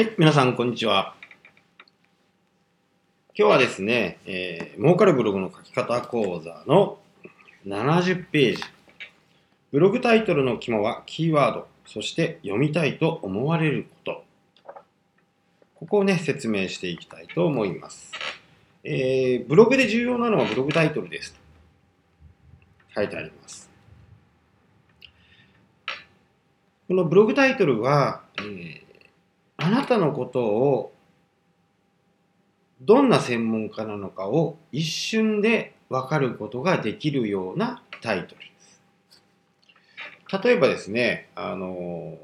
はい、皆さん、こんにちは。今日はですね、えー、儲かるブログの書き方講座の70ページ。ブログタイトルの肝はキーワード、そして読みたいと思われること。ここをね、説明していきたいと思います。えー、ブログで重要なのはブログタイトルです。書いてあります。このブログタイトルは、えーあなたのことをどんな専門家なのかを一瞬で分かることができるようなタイトルです。例えばですね、あの、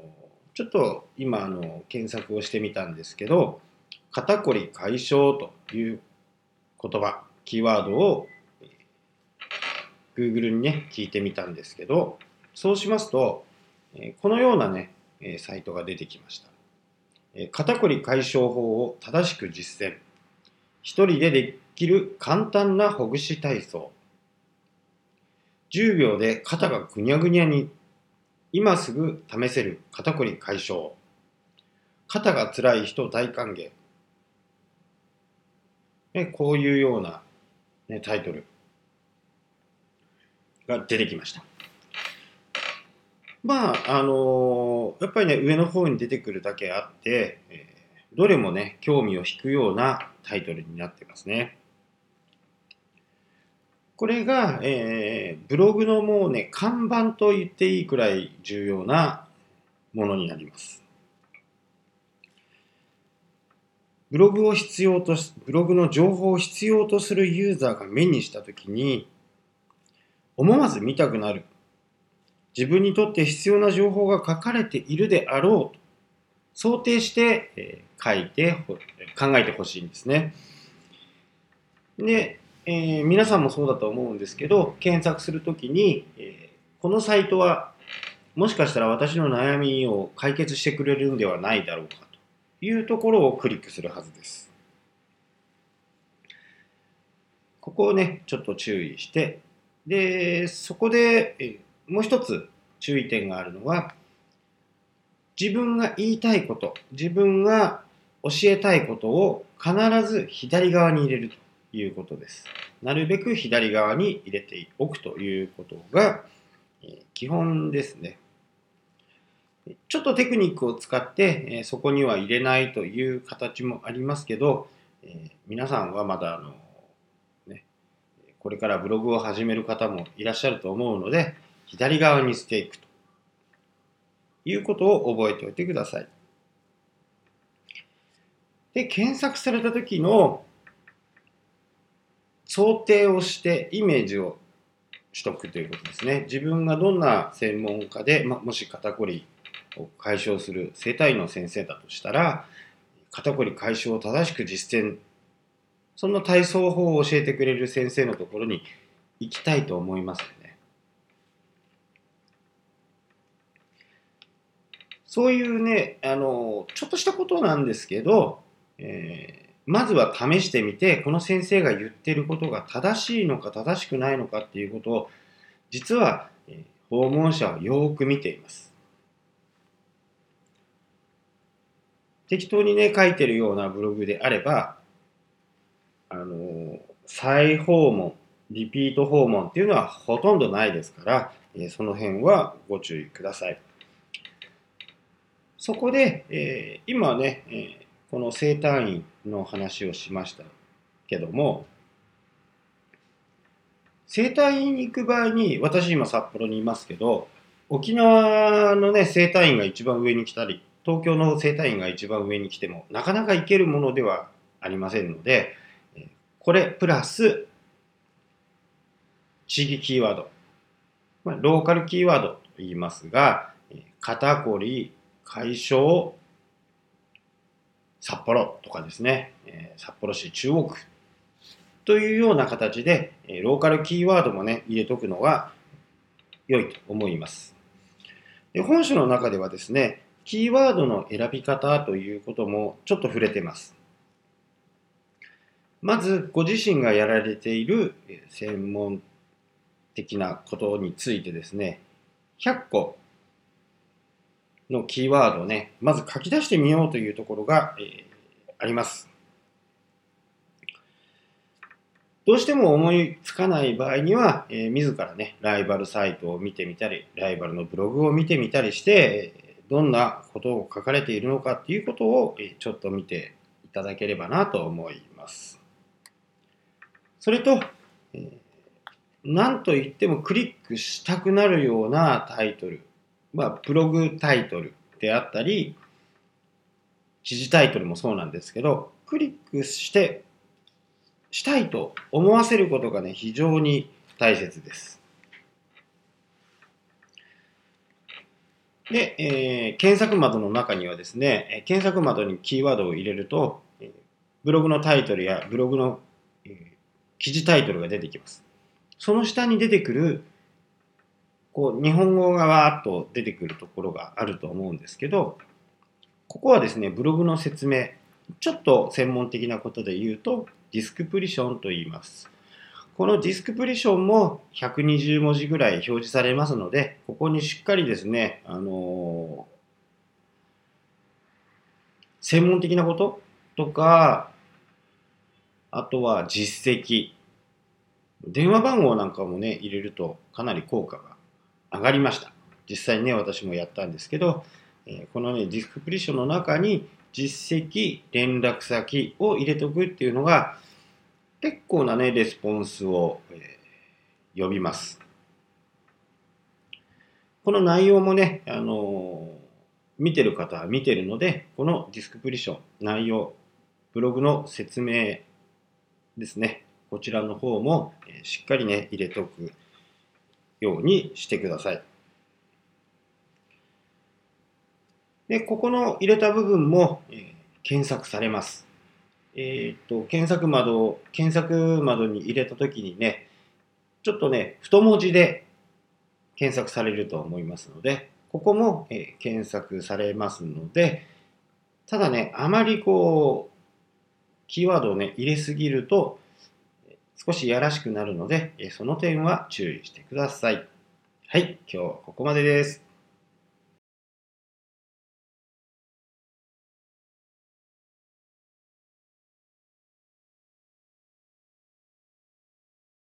ちょっと今あの検索をしてみたんですけど、肩こり解消という言葉、キーワードを Google にね、聞いてみたんですけど、そうしますと、このようなね、サイトが出てきました。肩こり解消法を正しく実践。一人でできる簡単なほぐし体操。10秒で肩がぐにゃぐにゃに。今すぐ試せる肩こり解消。肩が辛い人大歓迎。ね、こういうような、ね、タイトルが出てきました。まあ、あのー、やっぱりね、上の方に出てくるだけあって、えー、どれもね、興味を引くようなタイトルになってますね。これが、えー、ブログのもうね、看板と言っていいくらい重要なものになります。ブログを必要とし、ブログの情報を必要とするユーザーが目にしたときに、思わず見たくなる自分にとって必要な情報が書かれているであろうと想定して、書いて考えてほしいんですね。で、えー、皆さんもそうだと思うんですけど検索するときに、えー、このサイトはもしかしたら私の悩みを解決してくれるんではないだろうかというところをクリックするはずです。ここをね、ちょっと注意して、で、そこで、えーもう一つ注意点があるのは、自分が言いたいこと、自分が教えたいことを必ず左側に入れるということです。なるべく左側に入れておくということが基本ですね。ちょっとテクニックを使ってそこには入れないという形もありますけど、皆さんはまだあの、ね、これからブログを始める方もいらっしゃると思うので、左側にしていくということを覚えておいてください。で、検索された時の想定をしてイメージを取得ということですね。自分がどんな専門家で、ま、もし肩こりを解消する整体の先生だとしたら、肩こり解消を正しく実践、そんな体操法を教えてくれる先生のところに行きたいと思います。そういうね、あの、ちょっとしたことなんですけど、えー、まずは試してみて、この先生が言ってることが正しいのか正しくないのかっていうことを、実は、えー、訪問者はよく見ています。適当にね、書いてるようなブログであれば、あの、再訪問、リピート訪問っていうのはほとんどないですから、えー、その辺はご注意ください。そこで、えー、今ね、えー、この生体院の話をしましたけども、生体院に行く場合に、私今札幌にいますけど、沖縄のね、生体院が一番上に来たり、東京の生体院が一番上に来ても、なかなか行けるものではありませんので、これプラス、地域キーワード、まあ、ローカルキーワードと言いますが、肩こり、解消札幌とかですね、札幌市中央区というような形で、ローカルキーワードもね、入れとくのが良いと思います。で本書の中ではですね、キーワードの選び方ということもちょっと触れてます。まず、ご自身がやられている専門的なことについてですね、100個のキーワードをね、まず書き出してみようというところが、えー、あります。どうしても思いつかない場合には、えー、自らね、ライバルサイトを見てみたり、ライバルのブログを見てみたりして、どんなことを書かれているのかっていうことを、えちょっと見ていただければなと思います。それと、えー、何と言ってもクリックしたくなるようなタイトル、まあ、ブログタイトルであったり、記事タイトルもそうなんですけど、クリックして、したいと思わせることがね、非常に大切です。で、えー、検索窓の中にはですね、検索窓にキーワードを入れると、ブログのタイトルやブログの、えー、記事タイトルが出てきます。その下に出てくる、こう、日本語がわーっと出てくるところがあると思うんですけど、ここはですね、ブログの説明、ちょっと専門的なことで言うと、ディスクプリションと言います。このディスクプリションも120文字ぐらい表示されますので、ここにしっかりですね、あのー、専門的なこととか、あとは実績、電話番号なんかもね、入れるとかなり効果が上がりました。実際にね、私もやったんですけど、えこのね、ディスクプリションの中に実績、連絡先を入れておくっていうのが、結構なね、レスポンスを、え、呼びます。この内容もね、あの、見てる方は見てるので、このディスクプリション、内容、ブログの説明ですね、こちらの方も、しっかりね、入れておくようにしてください。で、ここの入れた部分も、えー、検索されます。えっ、と、検索窓を、検索窓に入れたときにね、ちょっとね、太文字で検索されると思いますので、ここも、えー、検索されますので、ただね、あまりこう、キーワードをね、入れすぎると、少しやらしくなるので、その点は注意してください。はい、今日はここまでです。